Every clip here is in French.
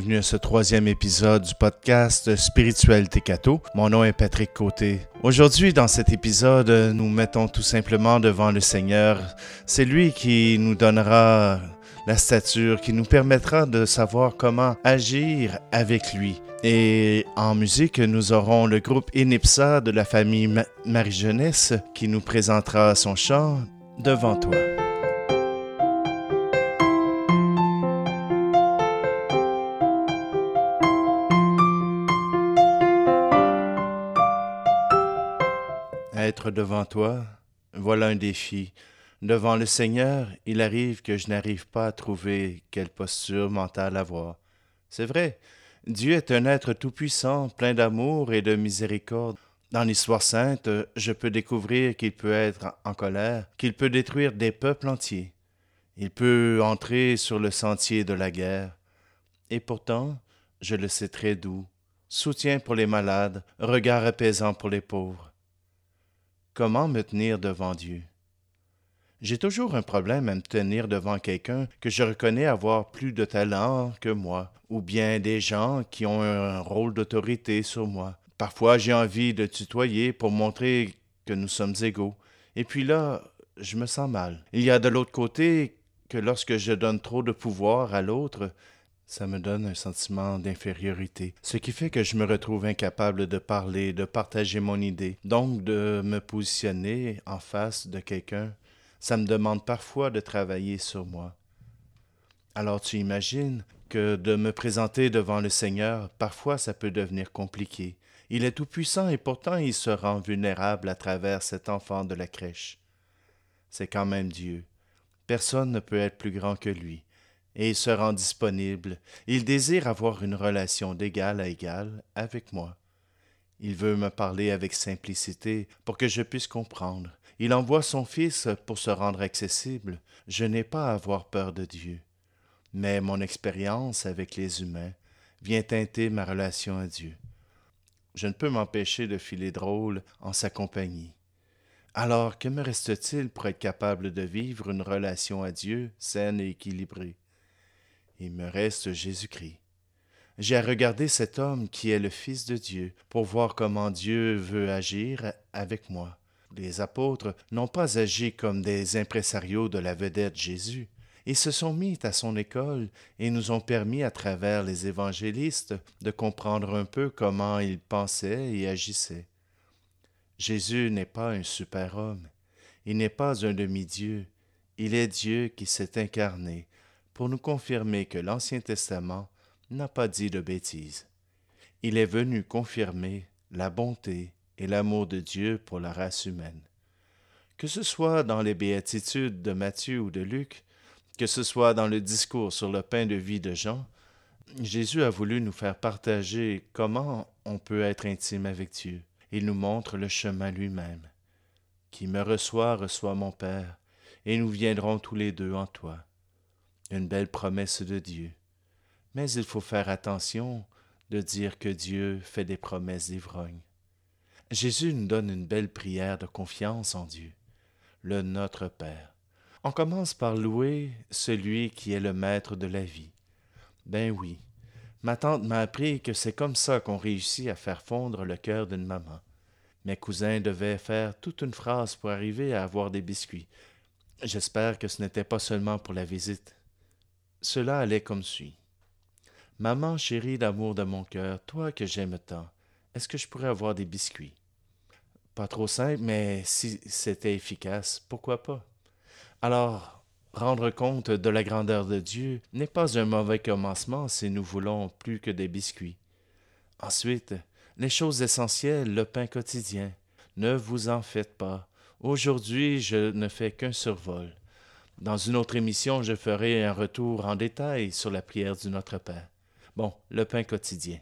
Bienvenue à ce troisième épisode du podcast Spiritualité Cato. Mon nom est Patrick Côté. Aujourd'hui, dans cet épisode, nous mettons tout simplement devant le Seigneur. C'est lui qui nous donnera la stature, qui nous permettra de savoir comment agir avec lui. Et en musique, nous aurons le groupe Inipsa de la famille Marie-Jeunesse qui nous présentera son chant Devant toi. Devant toi, voilà un défi. Devant le Seigneur, il arrive que je n'arrive pas à trouver quelle posture mentale avoir. C'est vrai, Dieu est un être tout-puissant, plein d'amour et de miséricorde. Dans l'histoire sainte, je peux découvrir qu'il peut être en colère, qu'il peut détruire des peuples entiers. Il peut entrer sur le sentier de la guerre. Et pourtant, je le sais très doux, soutien pour les malades, regard apaisant pour les pauvres. Comment me tenir devant Dieu j'ai toujours un problème à me tenir devant quelqu'un que je reconnais avoir plus de talent que moi, ou bien des gens qui ont un rôle d'autorité sur moi. Parfois j'ai envie de tutoyer pour montrer que nous sommes égaux. Et puis là, je me sens mal. Il y a de l'autre côté que lorsque je donne trop de pouvoir à l'autre, ça me donne un sentiment d'infériorité, ce qui fait que je me retrouve incapable de parler, de partager mon idée, donc de me positionner en face de quelqu'un ça me demande parfois de travailler sur moi. Alors tu imagines que de me présenter devant le Seigneur, parfois ça peut devenir compliqué. Il est tout-puissant et pourtant il se rend vulnérable à travers cet enfant de la crèche. C'est quand même Dieu. Personne ne peut être plus grand que lui. Et se rend disponible. Il désire avoir une relation d'égal à égal avec moi. Il veut me parler avec simplicité pour que je puisse comprendre. Il envoie son Fils pour se rendre accessible. Je n'ai pas à avoir peur de Dieu. Mais mon expérience avec les humains vient teinter ma relation à Dieu. Je ne peux m'empêcher de filer drôle en sa compagnie. Alors, que me reste-t-il pour être capable de vivre une relation à Dieu saine et équilibrée? Il me reste Jésus-Christ. J'ai à regarder cet homme qui est le Fils de Dieu pour voir comment Dieu veut agir avec moi. Les apôtres n'ont pas agi comme des impresarios de la vedette Jésus. Ils se sont mis à son école et nous ont permis, à travers les évangélistes, de comprendre un peu comment il pensait et agissait. Jésus n'est pas un super-homme, il n'est pas un demi-dieu, il est Dieu qui s'est incarné pour nous confirmer que l'Ancien Testament n'a pas dit de bêtises. Il est venu confirmer la bonté, et l'amour de Dieu pour la race humaine. Que ce soit dans les béatitudes de Matthieu ou de Luc, que ce soit dans le discours sur le pain de vie de Jean, Jésus a voulu nous faire partager comment on peut être intime avec Dieu. Il nous montre le chemin lui-même. Qui me reçoit reçoit mon Père, et nous viendrons tous les deux en toi. Une belle promesse de Dieu. Mais il faut faire attention de dire que Dieu fait des promesses d'ivrogne. Jésus nous donne une belle prière de confiance en Dieu, le Notre Père. On commence par louer celui qui est le maître de la vie. Ben oui, ma tante m'a appris que c'est comme ça qu'on réussit à faire fondre le cœur d'une maman. Mes cousins devaient faire toute une phrase pour arriver à avoir des biscuits. J'espère que ce n'était pas seulement pour la visite. Cela allait comme suit. Maman chérie d'amour de mon cœur, toi que j'aime tant, est-ce que je pourrais avoir des biscuits? Pas trop simple, mais si c'était efficace, pourquoi pas? Alors, rendre compte de la grandeur de Dieu n'est pas un mauvais commencement si nous voulons plus que des biscuits. Ensuite, les choses essentielles, le pain quotidien. Ne vous en faites pas. Aujourd'hui, je ne fais qu'un survol. Dans une autre émission, je ferai un retour en détail sur la prière du Notre Père. Bon, le pain quotidien.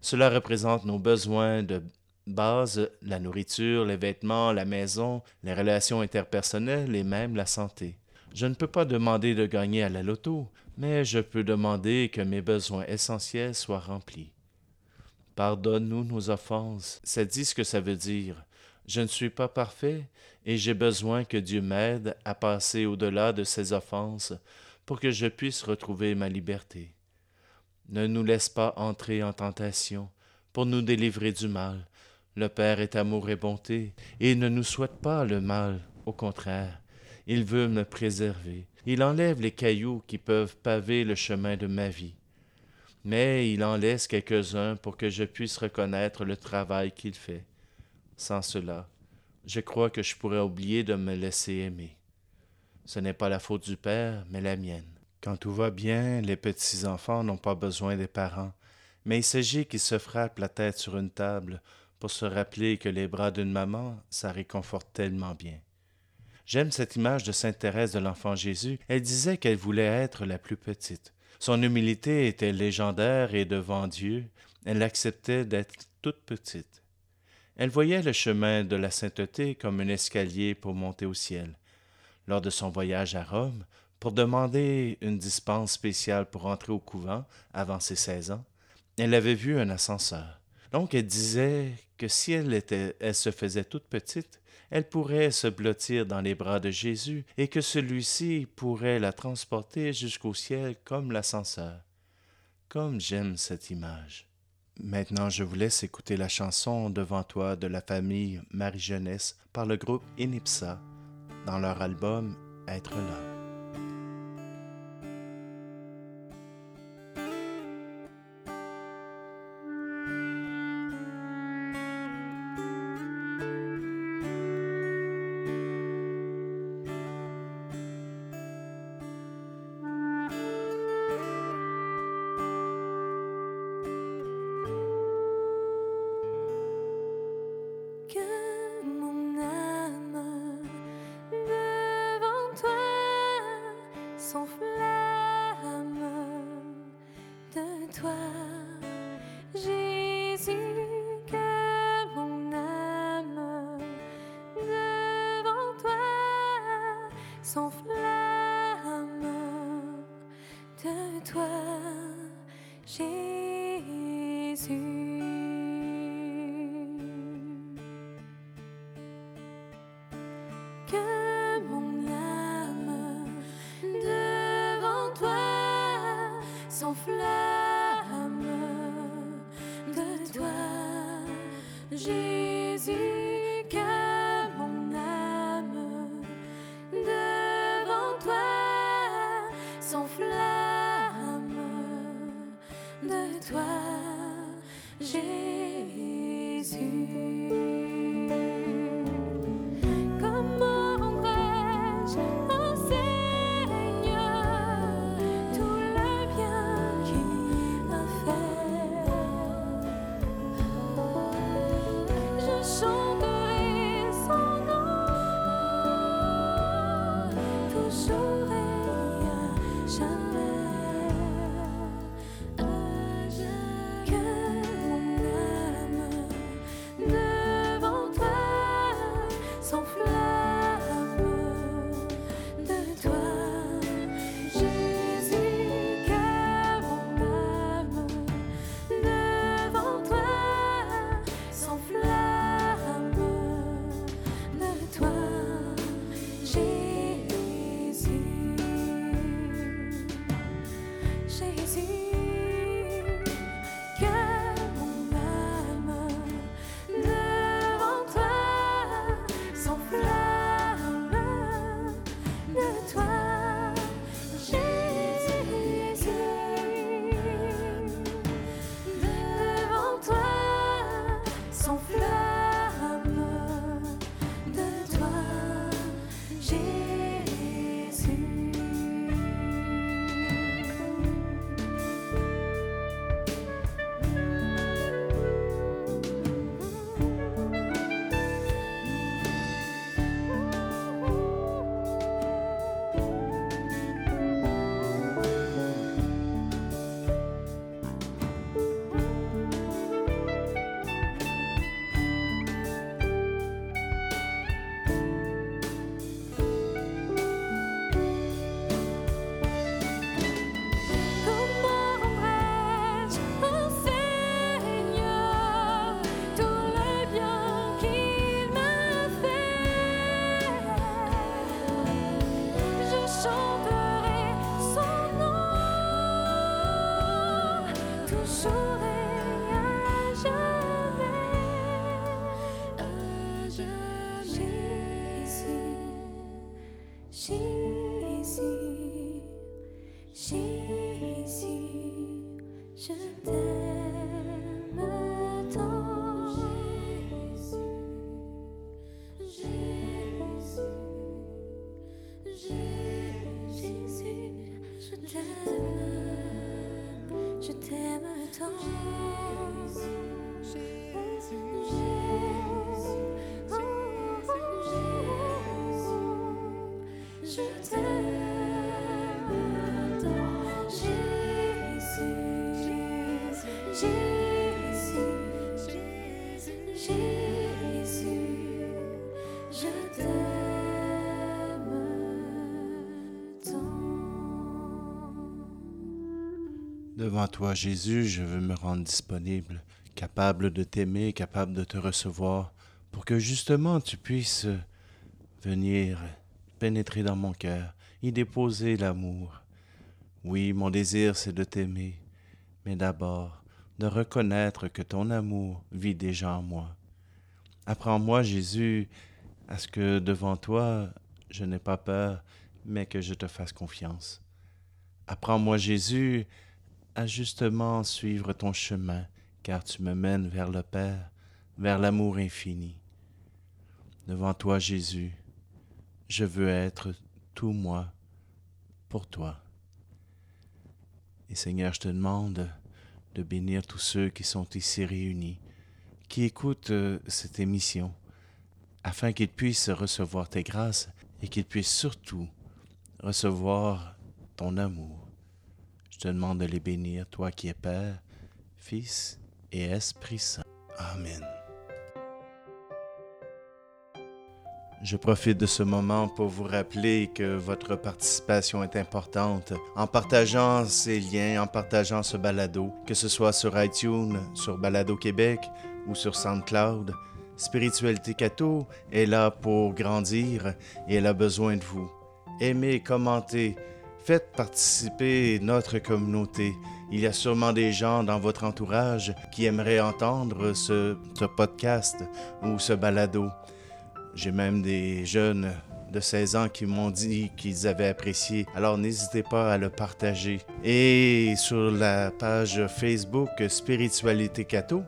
Cela représente nos besoins de base, la nourriture, les vêtements, la maison, les relations interpersonnelles et même la santé. Je ne peux pas demander de gagner à la loto, mais je peux demander que mes besoins essentiels soient remplis. Pardonne-nous nos offenses. Ça dit ce que ça veut dire. Je ne suis pas parfait et j'ai besoin que Dieu m'aide à passer au-delà de ces offenses pour que je puisse retrouver ma liberté. Ne nous laisse pas entrer en tentation, pour nous délivrer du mal. Le Père est amour et bonté, et ne nous souhaite pas le mal, au contraire. Il veut me préserver. Il enlève les cailloux qui peuvent paver le chemin de ma vie. Mais il en laisse quelques-uns pour que je puisse reconnaître le travail qu'il fait. Sans cela, je crois que je pourrais oublier de me laisser aimer. Ce n'est pas la faute du Père, mais la mienne. Quand tout va bien, les petits-enfants n'ont pas besoin des parents, mais il s'agit qu'ils se frappent la tête sur une table pour se rappeler que les bras d'une maman, ça réconforte tellement bien. J'aime cette image de Sainte Thérèse de l'Enfant Jésus. Elle disait qu'elle voulait être la plus petite. Son humilité était légendaire et devant Dieu, elle acceptait d'être toute petite. Elle voyait le chemin de la sainteté comme un escalier pour monter au ciel. Lors de son voyage à Rome, pour demander une dispense spéciale pour entrer au couvent avant ses seize ans, elle avait vu un ascenseur. Donc elle disait que si elle, était, elle se faisait toute petite, elle pourrait se blottir dans les bras de Jésus et que celui-ci pourrait la transporter jusqu'au ciel comme l'ascenseur. Comme j'aime cette image. Maintenant, je vous laisse écouter la chanson Devant toi de la famille Marie-Jeunesse par le groupe Inipsa dans leur album Être là. Jésus. 淅淅淅淅，真的。Devant toi, Jésus, je veux me rendre disponible, capable de t'aimer, capable de te recevoir, pour que justement tu puisses venir pénétrer dans mon cœur, y déposer l'amour. Oui, mon désir, c'est de t'aimer, mais d'abord de reconnaître que ton amour vit déjà en moi. Apprends-moi, Jésus, à ce que devant toi, je n'ai pas peur, mais que je te fasse confiance. Apprends-moi, Jésus, à justement suivre ton chemin, car tu me mènes vers le Père, vers l'amour infini. Devant toi, Jésus, je veux être tout moi pour toi. Et Seigneur, je te demande de bénir tous ceux qui sont ici réunis, qui écoutent euh, cette émission, afin qu'ils puissent recevoir tes grâces et qu'ils puissent surtout recevoir ton amour. Je te demande de les bénir, toi qui es Père, Fils et Esprit Saint. Amen. Je profite de ce moment pour vous rappeler que votre participation est importante en partageant ces liens, en partageant ce balado, que ce soit sur iTunes, sur Balado Québec ou sur SoundCloud. Spiritualité Cato est là pour grandir et elle a besoin de vous. Aimez, commentez, faites participer notre communauté. Il y a sûrement des gens dans votre entourage qui aimeraient entendre ce, podcast ou ce balado. J'ai même des jeunes de 16 ans qui m'ont dit qu'ils avaient apprécié. Alors n'hésitez pas à le partager. Et sur la page Facebook Spiritualité Cato,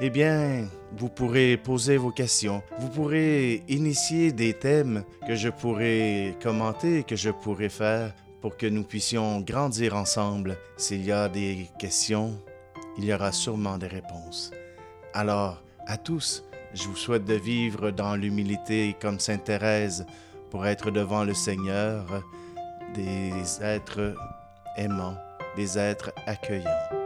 eh bien, vous pourrez poser vos questions. Vous pourrez initier des thèmes que je pourrais commenter, que je pourrais faire pour que nous puissions grandir ensemble. S'il y a des questions, il y aura sûrement des réponses. Alors, à tous, je vous souhaite de vivre dans l'humilité comme Sainte Thérèse pour être devant le Seigneur des êtres aimants, des êtres accueillants.